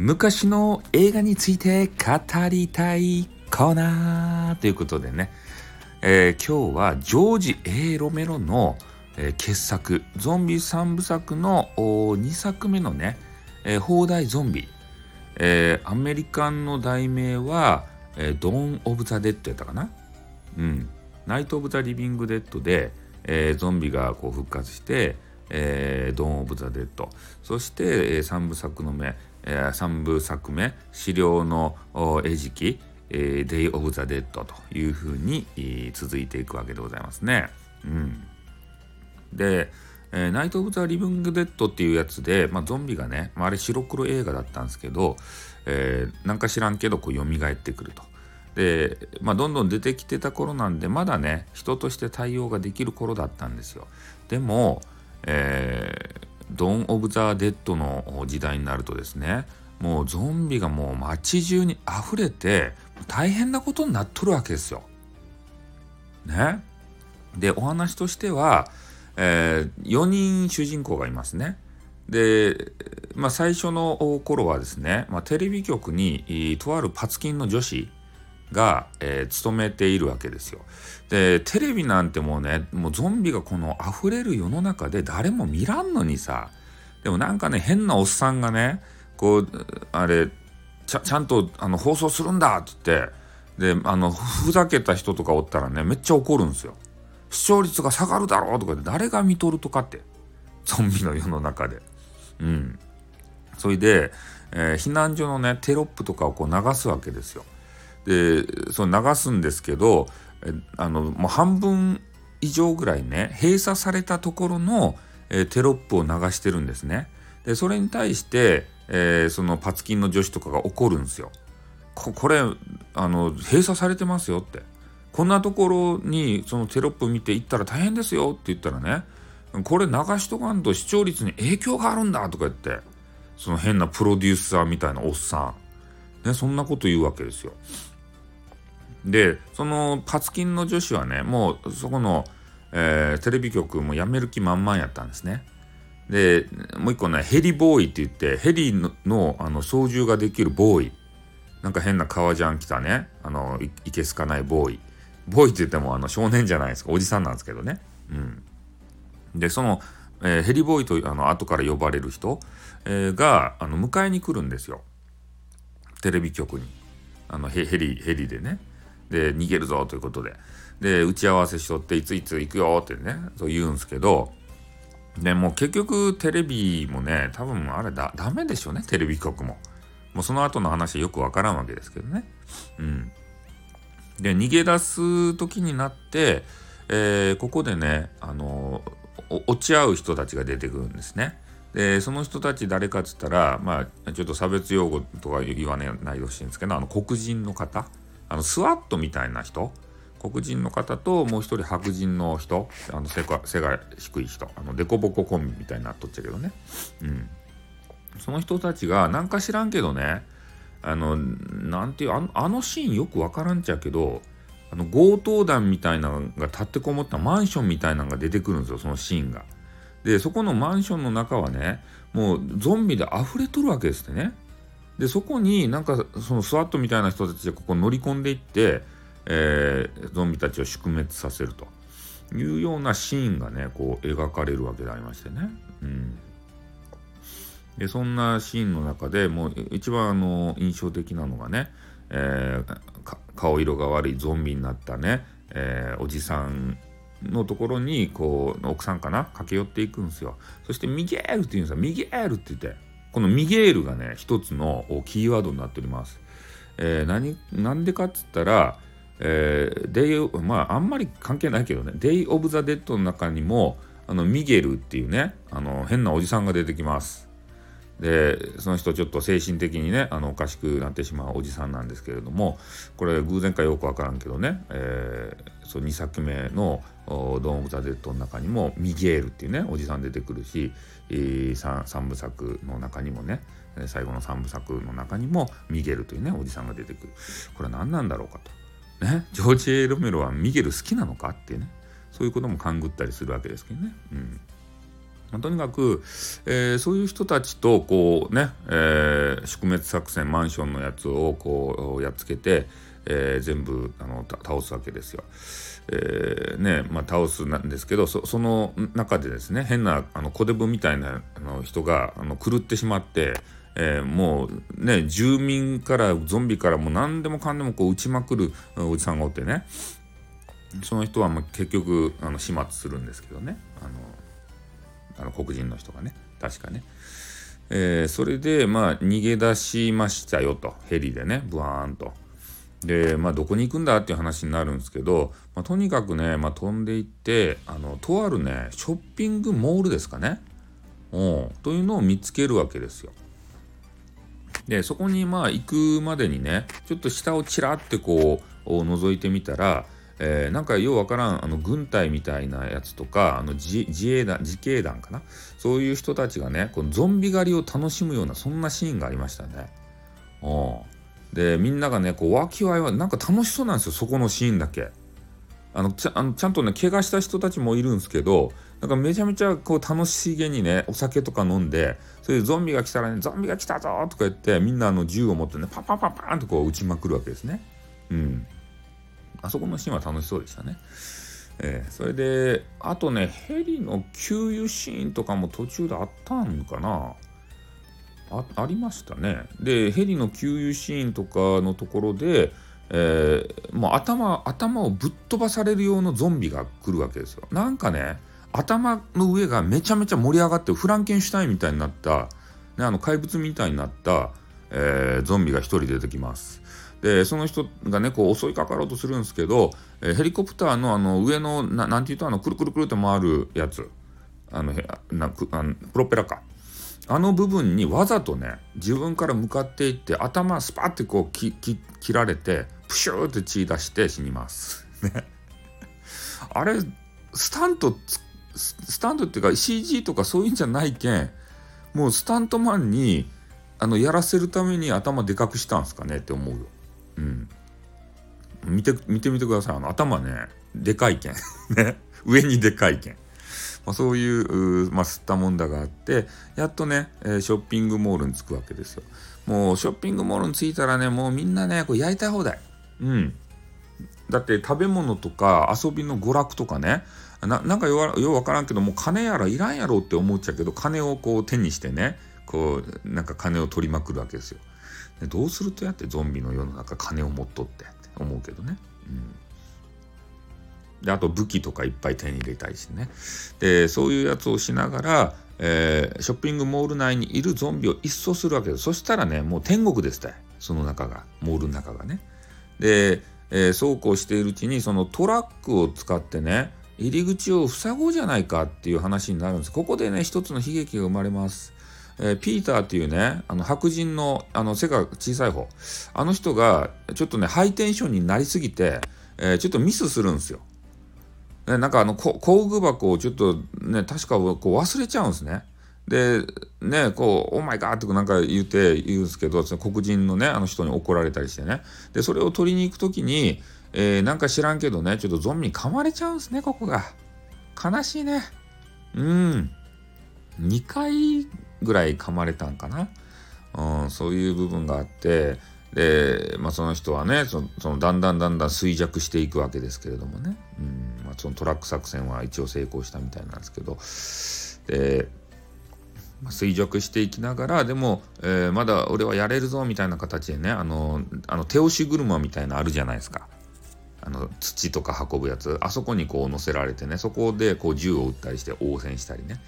昔の映画について語りたいコーナーということでね、えー、今日はジョージ・ A・ ロメロの、えー、傑作ゾンビ3部作の2作目のね、えー、放題ゾンビ、えー、アメリカンの題名は、えー、ドーン・オブ・ザ・デッドやったかな。うん。ナイト・オブ・ザ・リビング・デッドで、えー、ゾンビがこう復活して、えー、ドーン・オブ・ザ・デッド。そして、えー、3部作の目、えー、3部作目死霊のえじき、えー、デイ・オブ・ザ・デッドというふうに、続いていくわけでございますね。うん、で、えー、ナイト・オブ・ザ・リビング・デッドっていうやつで、まあ、ゾンビがね、まあ、あれ白黒映画だったんですけど、えー、なんか知らんけどこう蘇ってくると。で、まあ、どんどん出てきてた頃なんでまだね人として対応ができる頃だったんですよ。でも、え、ドン・オブ・ザ・デッドの時代になるとですねもうゾンビがもう街中に溢れて大変なことになっとるわけですよ。ね。でお話としては、えー、4人主人公がいますね。で、まあ、最初の頃はですね、まあ、テレビ局にとあるパツキンの女子が、えー、勤めているわけですよ。でテレビなんてもうねもうゾンビがこの溢れる世の中で誰も見らんのにさでもなんかね変なおっさんがねこうあれちゃんとあの放送するんだって言ってであのふざけた人とかおったらねめっちゃ怒るんですよ。視聴率が下がるだろうとかで誰が見とるとかってゾンビの世の中で。うん。それで、えー、避難所のねテロップとかをこう流すわけですよ。でその流すんですけどあのもう半分以上ぐらいね閉鎖されたところの、え、テロップを流してるんですね。でそれに対して、えー、そのパツキンの女子とかが怒るんですよ。ここれあの閉鎖されてますよって。こんなところにそのテロップ見て行ったら大変ですよって言ったらねこれ流しとかんと視聴率に影響があるんだとか言ってその変なプロデューサーみたいなおっさん、ね、そんなこと言うわけですよ。でそのパツキンの女子はねもうそこの、えー、テレビ局も辞める気満々やったんですね。でもう一個ねヘリボーイって言ってヘリのあの操縦ができるボーイ。なんか変な革ジャン着たね。あのいけすかないボーイ。ボーイって言ってもあの少年じゃないですか。おじさんなんですけどね。うん、でその、えー、ヘリボーイとあの後から呼ばれる人、えー、があの迎えに来るんですよ。テレビ局に。あのヘリヘリでね。で逃げるぞということで。で打ち合わせしとっていついつ行くよってねそう言うんですけど。でも結局テレビもね多分あれだダメでしょうねテレビ局も。もうその後の話はよくわからんわけですけどね。うん。で逃げ出す時になって、えー、ここでねあの落ち合う人たちが出てくるんですね。でその人たち誰かっつったらまあちょっと差別用語とか言わないでほしいんですけどあの黒人の方。あのスワットみたいな人？黒人の方ともう一人白人の人？あの背が背が低い人。あのデコボココンビみたいになっとっちゃうけどね、うん、その人たちがなんか知らんけどね。あのなんていうあのあのシーンよくわからんちゃうけどあの強盗団みたいなのが立ってこもったマンションみたいなのが出てくるんですよそのシーンが。でそこのマンションの中はねもうゾンビで溢れとるわけですってね。でそこになんかそのスワットみたいな人たちがここ乗り込んでいって、えー、ゾンビたちを宿滅させると。いうようなシーンがねこう描かれるわけでありましてね。うん。でそんなシーンの中でもう一番あの印象的なのがね、えー、顔色が悪いゾンビになったね、えー、おじさんのところにこう奥さんかな？駆け寄っていくんですよ。そしてミゲールって言うんですよ。ミゲールって言って。このミゲールがね、一つのキーワードになっております。えー、何、なんでかっつったら、えー、デイ、まあ、あんまり関係ないけどね、デイ・オブ・ザ・デッドの中にも、あの、ミゲルっていうね、あの、変なおじさんが出てきます。でその人ちょっと精神的にねあのおかしくなってしまうおじさんなんですけれどもこれ偶然かよく分からんけどね、えー、そ2作目の「ドーン・オブ・ザ・デッド」の中にもミゲールっていうねおじさん出てくるし、えー、3, 3部作の中にもね最後の3部作の中にもミゲルというねおじさんが出てくるこれ何なんだろうかと。ね、ジョージ・エロメロはミゲル好きなのかっていうねそういうことも勘ぐったりするわけですけどね。うん、とにかく、えー、そういう人たちとこうね、えー、宿滅作戦マンションのやつをこうやっつけて、えー、全部あの倒すわけですよ。えー、ねまあ、倒すなんですけどその中でですね変なあの小デブみたいなあの人があの狂ってしまって、えー、もうね住民からゾンビからもう何でもかんでもこう撃ちまくるおじさんがおってね。その人はまあ結局あの始末するんですけどね。あのあの黒人の人がね確かね。えー、それでまあ逃げ出しましたよとヘリでねブワーンと。でまあどこに行くんだっていう話になるんですけど、まあ、とにかくね、まあ、飛んでいってあのとあるねショッピングモールですかね、うん、というのを見つけるわけですよ。でそこにまあ行くまでにねちょっと下をちらってこう覗いてみたらえー、なんかようわからんあの軍隊みたいなやつとかあの自衛団自警団かな？そういう人たちがねこのゾンビ狩りを楽しむようなそんなシーンがありましたね。でみんながねこうわきわいはなんか楽しそうなんですよそこのシーンだけ。あのちゃあのちゃんとね怪我した人たちもいるんですけどなんかめちゃめちゃこう楽しげにねお酒とか飲んでそれでゾンビが来たらねゾンビが来たぞとか言ってみんなあの銃を持ってねパンパンパンパンとこう撃ちまくるわけですね。うんあそこのシーンは楽しそうでしたね。えー、それで、あとね、ヘリの給油シーンとかも途中であったんかなあありましたね。で、ヘリの給油シーンとかのところで、えー、もう頭、頭をぶっ飛ばされる用のゾンビが来るわけですよ。なんかね、頭の上がめちゃめちゃ盛り上がってフランケンシュタインみたいになった、ね、あの怪物みたいになった、えー、ゾンビが1人出てきます。でその人がねこう襲いかかろうとするんですけど、えー、ヘリコプターのあの上のななんていうとあのくるくるくるって回るやつあのなくあのプロペラかあの部分にわざとね自分から向かっていって頭スパッてこうきき切られてプシューって血出して死にます。ね、あれスタントスタントっていうか CG とかそういうんじゃないけんもうスタントマンにあのやらせるために頭でかくしたんすかねって思うよ。見て、見てみてください。あの、頭ね、でかいけん。ね。上にでかいけん。まあ、そういう、まあ、吸ったもんだがあって、やっとね、えー、ショッピングモールに着くわけですよ。もう、ショッピングモールに着いたらね、もうみんなね、こう焼いた放題。うん。だって食べ物とか遊びの娯楽とかね、ななんかようわからんけどもう金やらいらんやろって思っちゃうけど金をこう手にしてねこうなんか金を取りまくるわけですよ。でどうするとやってゾンビの世の中金を持っとって思うけどね。うん。であと武器とかいっぱい手に入れたいしね。でそういうやつをしながら、えー、ショッピングモール内にいるゾンビを一掃するわけですそしたらねもう天国ですって。その中が。モールの中がね。で、えー、そうこうしているうちにそのトラックを使ってね入り口を塞ごうじゃないかっていう話になるんです。ここでね一つの悲劇が生まれます。えー、ピーターっていうね、あの白人のあの背が小さい方、あの人がちょっとね、ハイテンションになりすぎて、えー、ちょっとミスするんですよ。ね、なんかあの工具箱をちょっとね、確かこう忘れちゃうんですね。で、ね、こう、オーマイガーってなんか言うて言うんですけど、その黒人のね、あの人に怒られたりしてね。で、それを取りに行く時に、えー、なんか知らんけどね、ちょっとゾンビに噛まれちゃうんですね、ここが。悲しいね。うん。2回ぐらい噛まれたんかな、うん、そういう部分があってで、まあ、その人はねそのだんだんだんだん衰弱していくわけですけれどもね、うんまあ、そのトラック作戦は一応成功したみたいなんですけど。で、まあ、衰弱していきながらでも、えー、まだ俺はやれるぞみたいな形でねあのあの手押し車みたいなあるじゃないですか。あの土とか運ぶやつあそこにこう乗せられてねそこでこう銃を撃ったりして応戦したりね、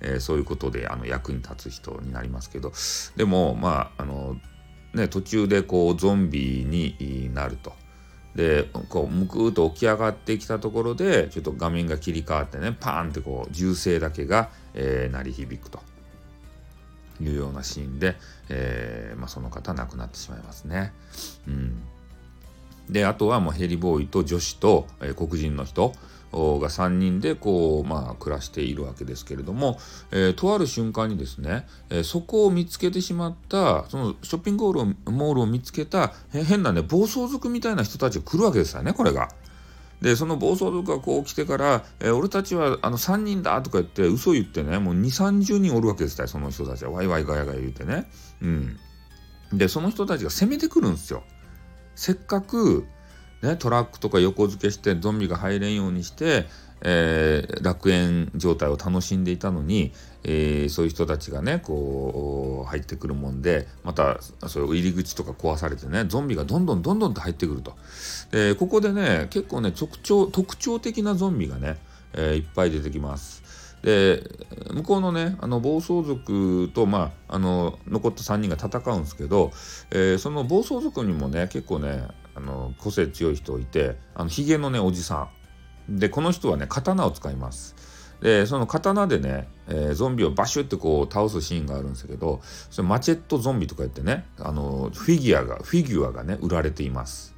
えー、そういうことであの役に立つ人になりますけどでもまああのね途中でこうゾンビになると。でこうむくーと起き上がってきたところでちょっと画面が切り替わってねパーンってこう銃声だけが、えー、鳴り響くというようなシーンで、えーまあ、その方亡くなってしまいますね。うんであとはもうヘリボーイと女子と、え、黒人の人が3人でこう、まあ、暮らしているわけですけれども、えー、とある瞬間にですね、えー、そこを見つけてしまったそのショッピングールモールを見つけた変なね暴走族みたいな人たちが来るわけですよねこれが。でその暴走族がこう来てから「えー、俺たちはあの3人だ」とか言って嘘言ってねもう2 3 0人おるわけですよその人たちはワイワイガヤガヤ言うてね。うん、でその人たちが攻めてくるんですよ。せっかくね、トラックとか横付けしてゾンビが入れんようにして、えー、楽園状態を楽しんでいたのに、えー、そういう人たちがねこう入ってくるもんでまたそういう入り口とか壊されてねゾンビがどんどんどんどんと入ってくると。でここでね結構ね特徴特徴的なゾンビがね、えー、いっぱい出てきます。で向こうのねあの暴走族と、まあ、あの残った3人が戦うんですけど、えー、その暴走族にもね結構ねあの個性強い人いてあのヒゲのねおじさん。でこの人はね刀を使います。でその刀でね、えー、ゾンビをバシュってこう倒すシーンがあるんですけどそれマチェットゾンビとか言ってねあのフィギュアがフィギュアがね売られています。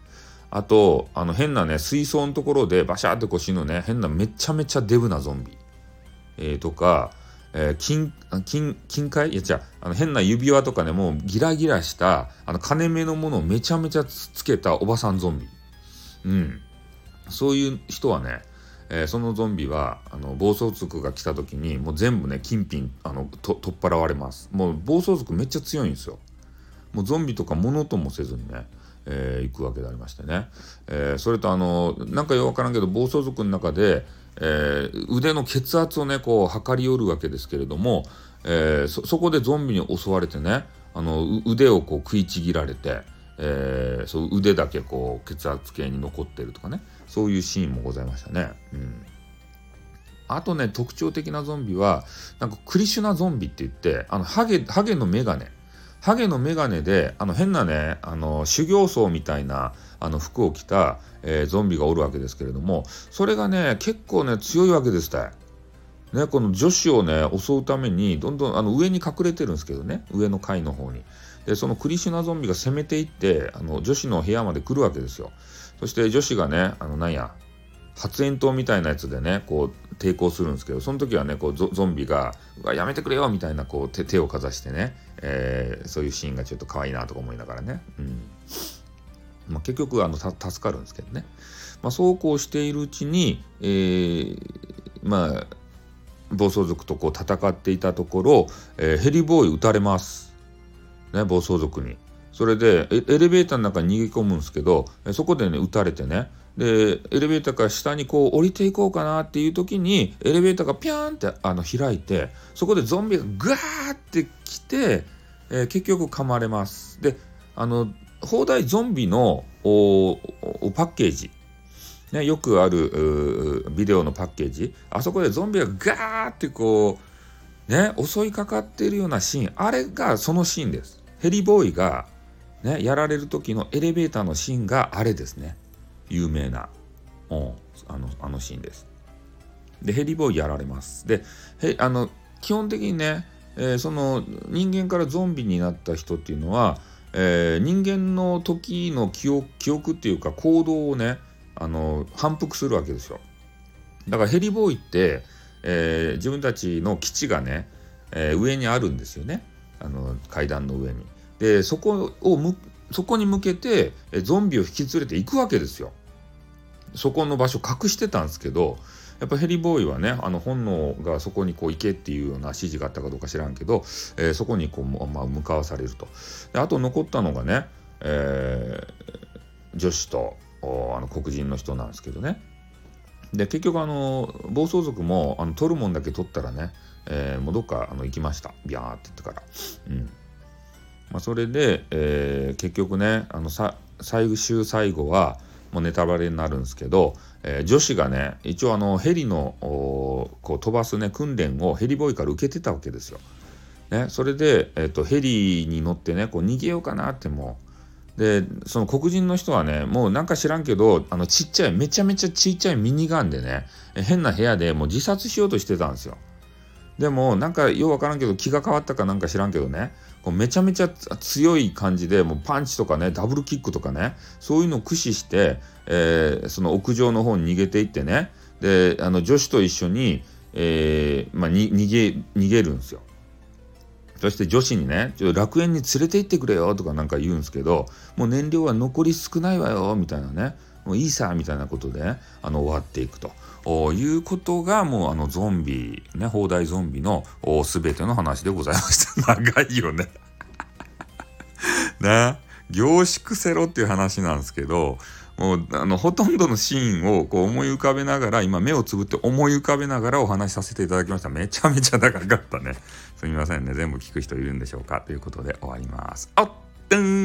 あとあの変なね水槽のところでバシャーってこう死ぬね変なめちゃめちゃデブなゾンビ、えー、とか、えー、金金金塊？いやじゃあの変な指輪とかねもうギラギラしたあの金目のものをめちゃめちゃつけたおばさんゾンビ。うん。そういう人はね、えー、そのゾンビはあの暴走族が来た時にもう全部ね金品あのと取っ払われます。もう暴走族めっちゃ強いんですよ。もうゾンビとかものともせずにね、えー、行くわけでありましてね、えー、それとあのなんかよくわからんけど暴走族の中で、えー、腕の血圧をねこう測り寄るわけですけれども、えー、そこでゾンビに襲われてねあの腕をこう食いちぎられて、えー、そう腕だけこう血圧計に残ってるとかねそういうシーンもございましたね。うんあとね特徴的なゾンビはなんかクリシュナゾンビって言ってあのハゲハゲのメガネハゲのメガネであの変なねあの修行僧みたいなあの服を着た、えー、ゾンビがおるわけですけれどもそれがね結構ね強いわけですたね、この女子をね襲うためにどんどんあの上に隠れてるんですけどね上の階の方に。でそのクリシュナゾンビが攻めていってあの女子の部屋まで来るわけですよ。そして女子がね、あの、なんや、発煙筒みたいなやつでね、こう、抵抗するんですけど、その時はね、こうゾ、ンビが、うわ、やめてくれよみたいな、こう手、手をかざしてね、えー、そういうシーンがちょっと可愛いなとか思いながらね。うん。まあ、結局、あの、助かるんですけどね。まあ、そうこうしているうちに、えー、まあ、暴走族とこう戦っていたところ、えー、ヘリボーイ撃たれます。ね、暴走族に。それでエレベーターの中に逃げ込むんですけどそこでね撃たれてねでエレベーターから下にこう降りていこうかなっていう時にエレベーターがピャーンってあの開いてそこでゾンビがグワーって来て、えー、結局噛まれます。であの放題ゾンビのパッケージ。ね、よくあるビデオのパッケージ。あそこでゾンビがガーってこうね襲いかかっているようなシーン。あれがそのシーンです。ヘリボーイがね、やられる時のエレベーターのシーンがあれですね。有名な、あのあのシーンです。でヘリボーイやられます。でへあの基本的にね、えー、その人間からゾンビになった人っていうのは、えー、人間の時の記憶記憶っていうか行動をねあの反復するわけですよ。だからヘリボーイって、えー、自分たちの基地がね、え上にあるんですよねあの階段の上に。でそこをむそこに向けてゾンビを引き連れていくわけですよ。そこの場所隠してたんですけどやっぱヘリボーイはねあの本能がそこにこう行けっていうような指示があったかどうか知らんけど、えー、そこにこう、まあ、向かわされると。であと残ったのがね、えー、女子とあの黒人の人なんですけどね。で結局あの暴走族もあの取るもんだけ取ったらね、えー、もうどっかあの行きました。ビャーって言ってから。うん。まあ、それで、えー、結局ねあのさ最終最後はもうネタバレになるんですけど、えー、女子がね一応あのヘリのこう飛ばすね訓練をヘリボーイから受けてたわけですよ。ね、それで、えーと、ヘリに乗ってねこう逃げようかなってもでその黒人の人はねもうなんか知らんけどあのちっちゃいめちゃめちゃちっちゃいミニガンでね変な部屋でもう自殺しようとしてたんですよ。でもなんかようわからんけど気が変わったかなんか知らんけどね。こうめちゃめちゃ強い感じでもうパンチとかねダブルキックとかねそういうのを駆使して、えー、その屋上の方に逃げていってね。であの女子と一緒に、えーまあ、に逃げ逃げるんですよ。そして女子にね、ちょ楽園に連れて行ってくれよとかなんか言うんですけど、もう燃料は残り少ないわよみたいなね、もういいさみたいなことで、あの終わっていくと。いうことがもうあのゾンビね放題ゾンビの全ての話でございました。長いよね。ね。凝縮せろっていう話なんですけどもうあのほとんどのシーンをこう思い浮かべながら今目をつぶって思い浮かべながらお話しさせていただきました。めちゃめちゃ長かったね。すみませんね。全部聞く人いるんでしょうか。ということで終わります。あっ、ん